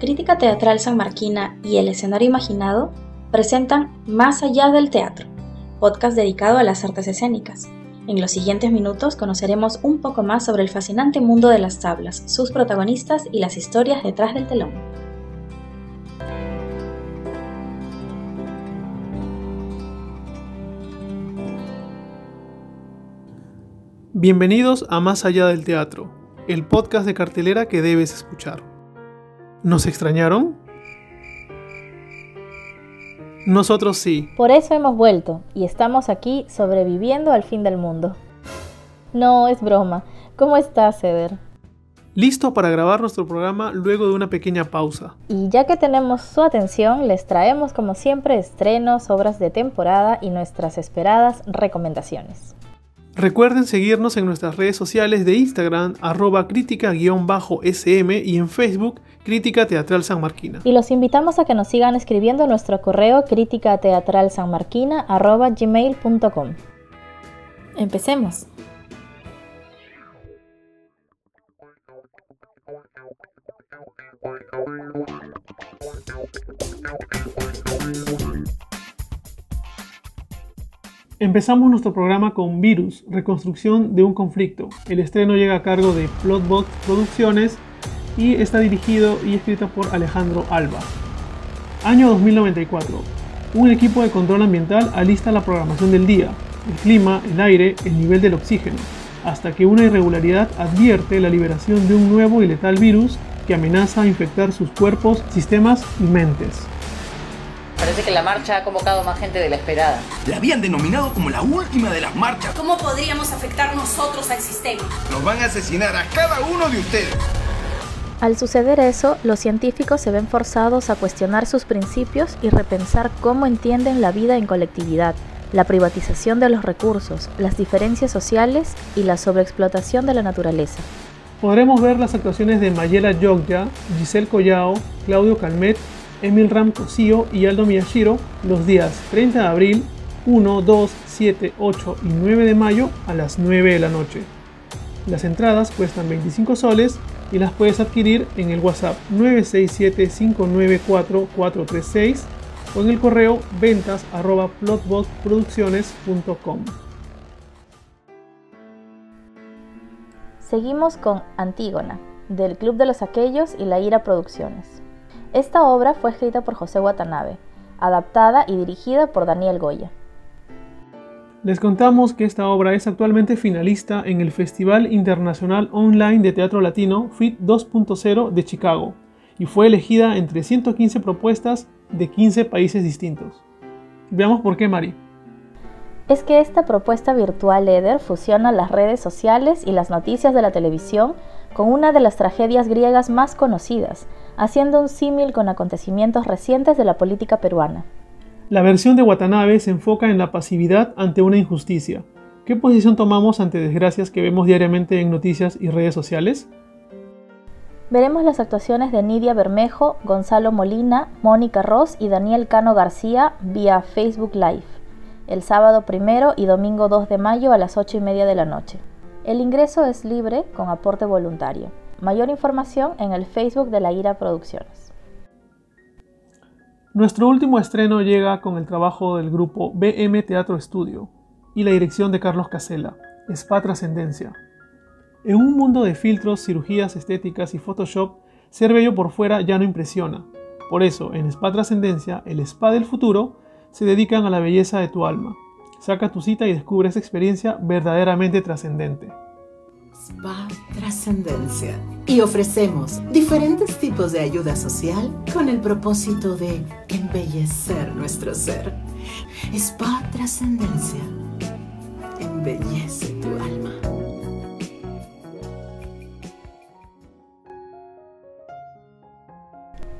Crítica Teatral San Marquina y El Escenario Imaginado presentan Más allá del teatro, podcast dedicado a las artes escénicas. En los siguientes minutos conoceremos un poco más sobre el fascinante mundo de las tablas, sus protagonistas y las historias detrás del telón. Bienvenidos a Más allá del teatro, el podcast de cartelera que debes escuchar. ¿Nos extrañaron? Nosotros sí. Por eso hemos vuelto y estamos aquí sobreviviendo al fin del mundo. No, es broma. ¿Cómo estás, Ceder? Listo para grabar nuestro programa luego de una pequeña pausa. Y ya que tenemos su atención, les traemos como siempre estrenos, obras de temporada y nuestras esperadas recomendaciones. Recuerden seguirnos en nuestras redes sociales de Instagram, arroba crítica-sm y en Facebook, Crítica Teatral San Marquina. Y los invitamos a que nos sigan escribiendo en nuestro correo crítica teatral arroba gmail.com. Empecemos. Empezamos nuestro programa con Virus, reconstrucción de un conflicto. El estreno llega a cargo de Plotbox Producciones y está dirigido y escrito por Alejandro Alba. Año 2094. Un equipo de control ambiental alista la programación del día, el clima, el aire, el nivel del oxígeno, hasta que una irregularidad advierte la liberación de un nuevo y letal virus que amenaza a infectar sus cuerpos, sistemas y mentes. Parece que la marcha ha convocado más gente de la esperada. La habían denominado como la última de las marchas. ¿Cómo podríamos afectar nosotros al sistema? Nos van a asesinar a cada uno de ustedes. Al suceder eso, los científicos se ven forzados a cuestionar sus principios y repensar cómo entienden la vida en colectividad, la privatización de los recursos, las diferencias sociales y la sobreexplotación de la naturaleza. Podremos ver las actuaciones de Mayela Yogya, Giselle Collao, Claudio Calmet, Emil Ram Cosío y Aldo Miyashiro los días 30 de abril, 1, 2, 7, 8 y 9 de mayo a las 9 de la noche. Las entradas cuestan 25 soles y las puedes adquirir en el WhatsApp 967-594-436 o en el correo ventas arroba plotboxproducciones.com. Seguimos con Antígona, del Club de los Aquellos y La Ira Producciones. Esta obra fue escrita por José Watanabe, adaptada y dirigida por Daniel Goya. Les contamos que esta obra es actualmente finalista en el Festival Internacional Online de Teatro Latino FIT 2.0 de Chicago y fue elegida entre 115 propuestas de 15 países distintos. Veamos por qué, Mari. Es que esta propuesta virtual EDER fusiona las redes sociales y las noticias de la televisión con una de las tragedias griegas más conocidas, haciendo un símil con acontecimientos recientes de la política peruana. La versión de Watanabe se enfoca en la pasividad ante una injusticia. ¿Qué posición tomamos ante desgracias que vemos diariamente en noticias y redes sociales? Veremos las actuaciones de Nidia Bermejo, Gonzalo Molina, Mónica Ross y Daniel Cano García vía Facebook Live, el sábado primero y domingo 2 de mayo a las 8 y media de la noche. El ingreso es libre con aporte voluntario. Mayor información en el Facebook de la IRA Producciones. Nuestro último estreno llega con el trabajo del grupo BM Teatro Estudio y la dirección de Carlos Casella, Spa Trascendencia. En un mundo de filtros, cirugías estéticas y Photoshop, ser bello por fuera ya no impresiona. Por eso, en Spa Trascendencia, el spa del futuro, se dedican a la belleza de tu alma. Saca tu cita y descubre esa experiencia verdaderamente trascendente. Spa Trascendencia. Y ofrecemos diferentes tipos de ayuda social con el propósito de embellecer nuestro ser. Spa Trascendencia. Embellece tu alma.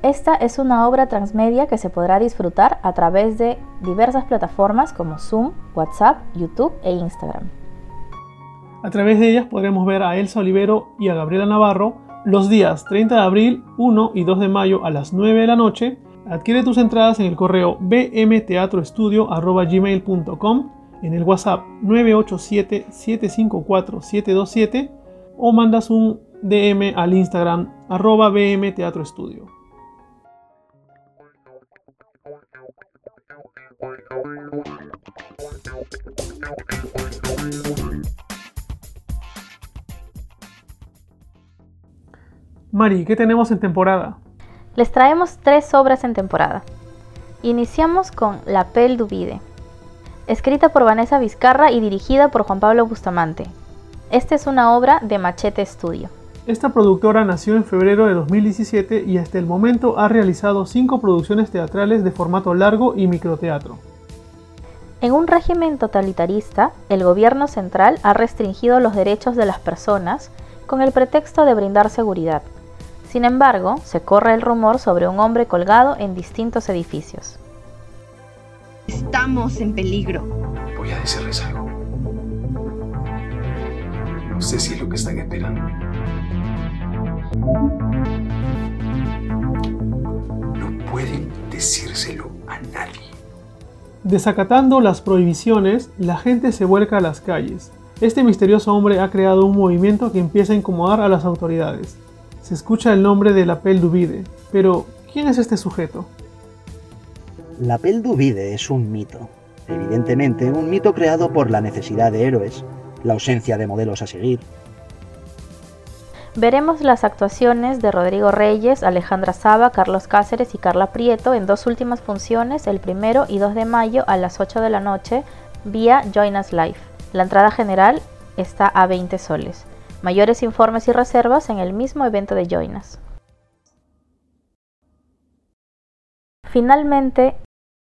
Esta es una obra transmedia que se podrá disfrutar a través de diversas plataformas como Zoom, WhatsApp, YouTube e Instagram. A través de ellas podremos ver a Elsa Olivero y a Gabriela Navarro los días 30 de abril, 1 y 2 de mayo a las 9 de la noche. Adquiere tus entradas en el correo bmteatroestudio.gmail.com, en el WhatsApp 987-754-727 o mandas un DM al Instagram arroba bmteatroestudio. Mari, ¿qué tenemos en temporada? Les traemos tres obras en temporada. Iniciamos con La Pelle du Vide, escrita por Vanessa Vizcarra y dirigida por Juan Pablo Bustamante. Esta es una obra de Machete Studio. Esta productora nació en febrero de 2017 y hasta el momento ha realizado cinco producciones teatrales de formato largo y microteatro. En un régimen totalitarista, el gobierno central ha restringido los derechos de las personas con el pretexto de brindar seguridad. Sin embargo, se corre el rumor sobre un hombre colgado en distintos edificios. Estamos en peligro. Voy a decirles algo. No sé si es lo que están esperando. No pueden decírselo a nadie. Desacatando las prohibiciones, la gente se vuelca a las calles. Este misterioso hombre ha creado un movimiento que empieza a incomodar a las autoridades. Se escucha el nombre de la Pel Duvide, pero ¿quién es este sujeto? La Pel Duvide es un mito. Evidentemente, un mito creado por la necesidad de héroes, la ausencia de modelos a seguir. Veremos las actuaciones de Rodrigo Reyes, Alejandra Saba, Carlos Cáceres y Carla Prieto en dos últimas funciones, el primero y 2 de mayo a las 8 de la noche, vía Join Us Live. La entrada general está a 20 soles. Mayores informes y reservas en el mismo evento de Joinas. Finalmente,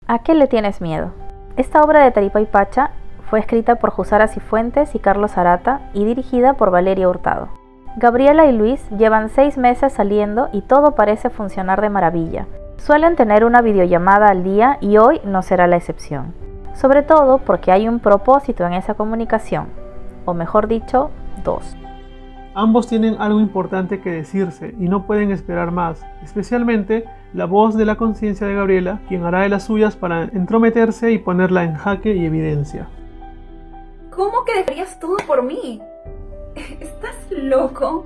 ¿a qué le tienes miedo? Esta obra de Taripa y Pacha fue escrita por Jusara Cifuentes y Carlos Arata y dirigida por Valeria Hurtado. Gabriela y Luis llevan seis meses saliendo y todo parece funcionar de maravilla. Suelen tener una videollamada al día y hoy no será la excepción. Sobre todo porque hay un propósito en esa comunicación, o mejor dicho, dos. Ambos tienen algo importante que decirse y no pueden esperar más, especialmente la voz de la conciencia de Gabriela, quien hará de las suyas para entrometerse y ponerla en jaque y evidencia. ¿Cómo que dejarías todo por mí? ¿Estás loco?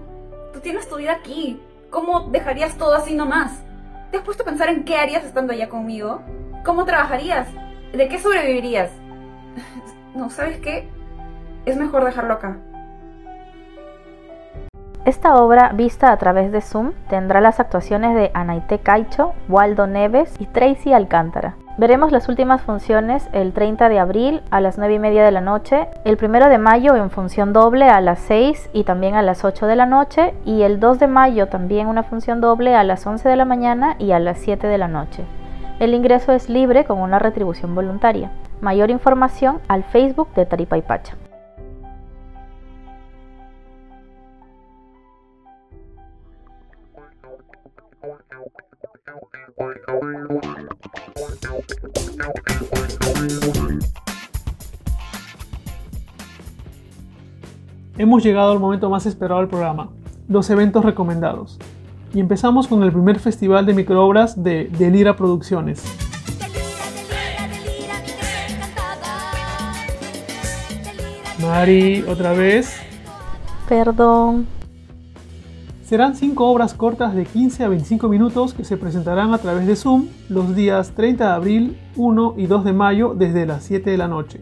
Tú tienes tu vida aquí. ¿Cómo dejarías todo así nomás? ¿Te has puesto a pensar en qué harías estando allá conmigo? ¿Cómo trabajarías? ¿De qué sobrevivirías? No, ¿sabes qué? Es mejor dejarlo acá. Esta obra, vista a través de Zoom, tendrá las actuaciones de Anaite Caicho, Waldo Neves y Tracy Alcántara. Veremos las últimas funciones el 30 de abril a las 9 y media de la noche, el 1 de mayo en función doble a las 6 y también a las 8 de la noche y el 2 de mayo también una función doble a las 11 de la mañana y a las 7 de la noche. El ingreso es libre con una retribución voluntaria. Mayor información al Facebook de Taripa Hemos llegado al momento más esperado del programa, los eventos recomendados. Y empezamos con el primer festival de microobras de Delira Producciones. Mari, otra vez. Perdón. Serán cinco obras cortas de 15 a 25 minutos que se presentarán a través de Zoom los días 30 de abril, 1 y 2 de mayo desde las 7 de la noche.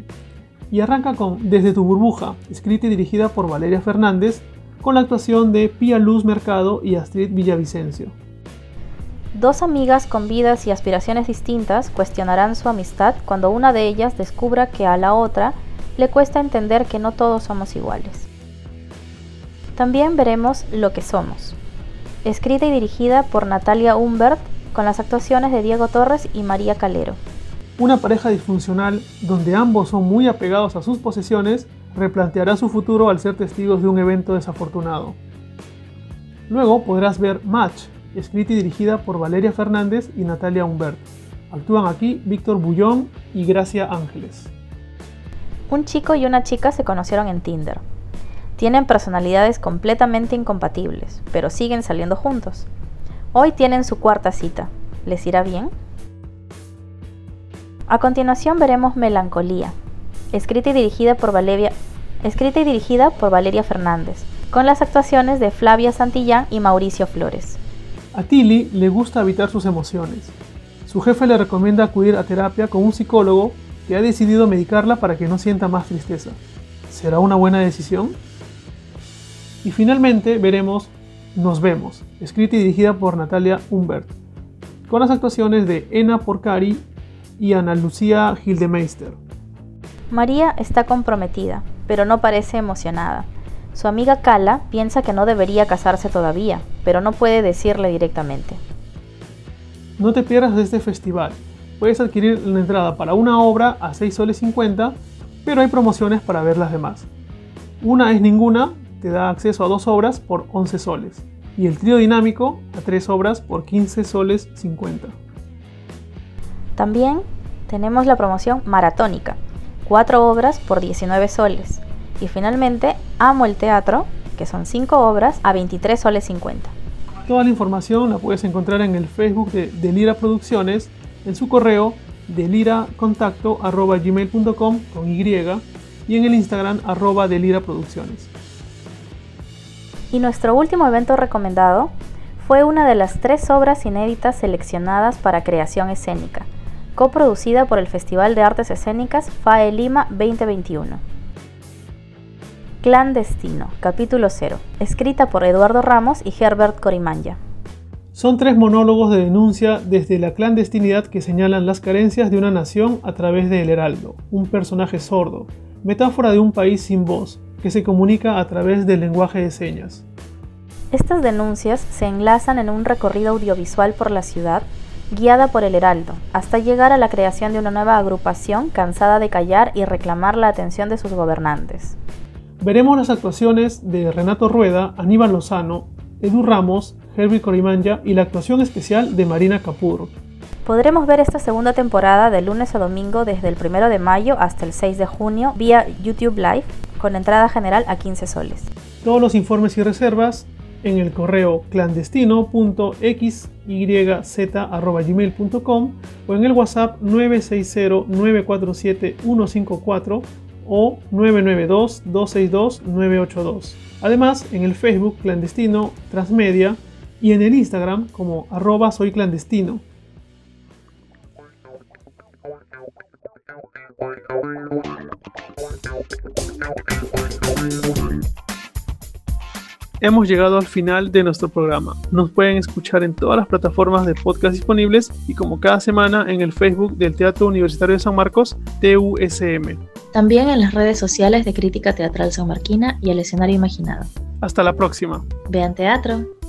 Y arranca con Desde tu burbuja, escrita y dirigida por Valeria Fernández, con la actuación de Pia Luz Mercado y Astrid Villavicencio. Dos amigas con vidas y aspiraciones distintas cuestionarán su amistad cuando una de ellas descubra que a la otra le cuesta entender que no todos somos iguales. También veremos Lo que somos, escrita y dirigida por Natalia Humbert con las actuaciones de Diego Torres y María Calero. Una pareja disfuncional donde ambos son muy apegados a sus posesiones replanteará su futuro al ser testigos de un evento desafortunado. Luego podrás ver Match, escrita y dirigida por Valeria Fernández y Natalia Humbert. Actúan aquí Víctor Bullón y Gracia Ángeles. Un chico y una chica se conocieron en Tinder. Tienen personalidades completamente incompatibles, pero siguen saliendo juntos. Hoy tienen su cuarta cita. ¿Les irá bien? A continuación veremos Melancolía, escrita y dirigida por Valeria, Fernández, con las actuaciones de Flavia Santillán y Mauricio Flores. A Tilly le gusta evitar sus emociones. Su jefe le recomienda acudir a terapia con un psicólogo, que ha decidido medicarla para que no sienta más tristeza. ¿Será una buena decisión? Y finalmente veremos Nos vemos, escrita y dirigida por Natalia Humbert, con las actuaciones de Ena Porcari y Ana Lucía Gildemeister. María está comprometida, pero no parece emocionada. Su amiga Kala piensa que no debería casarse todavía, pero no puede decirle directamente. No te pierdas de este festival. Puedes adquirir la entrada para una obra a 6 soles 50, pero hay promociones para ver las demás. Una es ninguna, te da acceso a dos obras por 11 soles, y el trío dinámico a tres obras por 15 soles 50. También tenemos la promoción maratónica, cuatro obras por 19 soles. Y finalmente, Amo el Teatro, que son cinco obras a 23 soles 50. Toda la información la puedes encontrar en el Facebook de Delira Producciones, en su correo deliracontacto.gmail.com con Y y en el Instagram arroba Delira Producciones. Y nuestro último evento recomendado fue una de las tres obras inéditas seleccionadas para creación escénica, coproducida por el Festival de Artes Escénicas FAE Lima 2021. Clandestino, capítulo 0, escrita por Eduardo Ramos y Herbert Corimanya. Son tres monólogos de denuncia desde la clandestinidad que señalan las carencias de una nación a través de El Heraldo, un personaje sordo, metáfora de un país sin voz, que se comunica a través del lenguaje de señas. Estas denuncias se enlazan en un recorrido audiovisual por la ciudad, guiada por el Heraldo, hasta llegar a la creación de una nueva agrupación cansada de callar y reclamar la atención de sus gobernantes. Veremos las actuaciones de Renato Rueda, Aníbal Lozano, Edu Ramos, Herbie Corimanya y la actuación especial de Marina Capur. Podremos ver esta segunda temporada de lunes a domingo desde el 1 de mayo hasta el 6 de junio vía YouTube Live con entrada general a 15 soles. Todos los informes y reservas en el correo clandestino.xyz.gmail.com o en el WhatsApp 960-947-154 o 992-262-982. Además, en el Facebook clandestino transmedia y en el Instagram como arroba soy clandestino. Hemos llegado al final de nuestro programa. Nos pueden escuchar en todas las plataformas de podcast disponibles y como cada semana en el Facebook del Teatro Universitario de San Marcos, TUSM. También en las redes sociales de Crítica Teatral San Marquina y el escenario imaginado. Hasta la próxima. Vean teatro.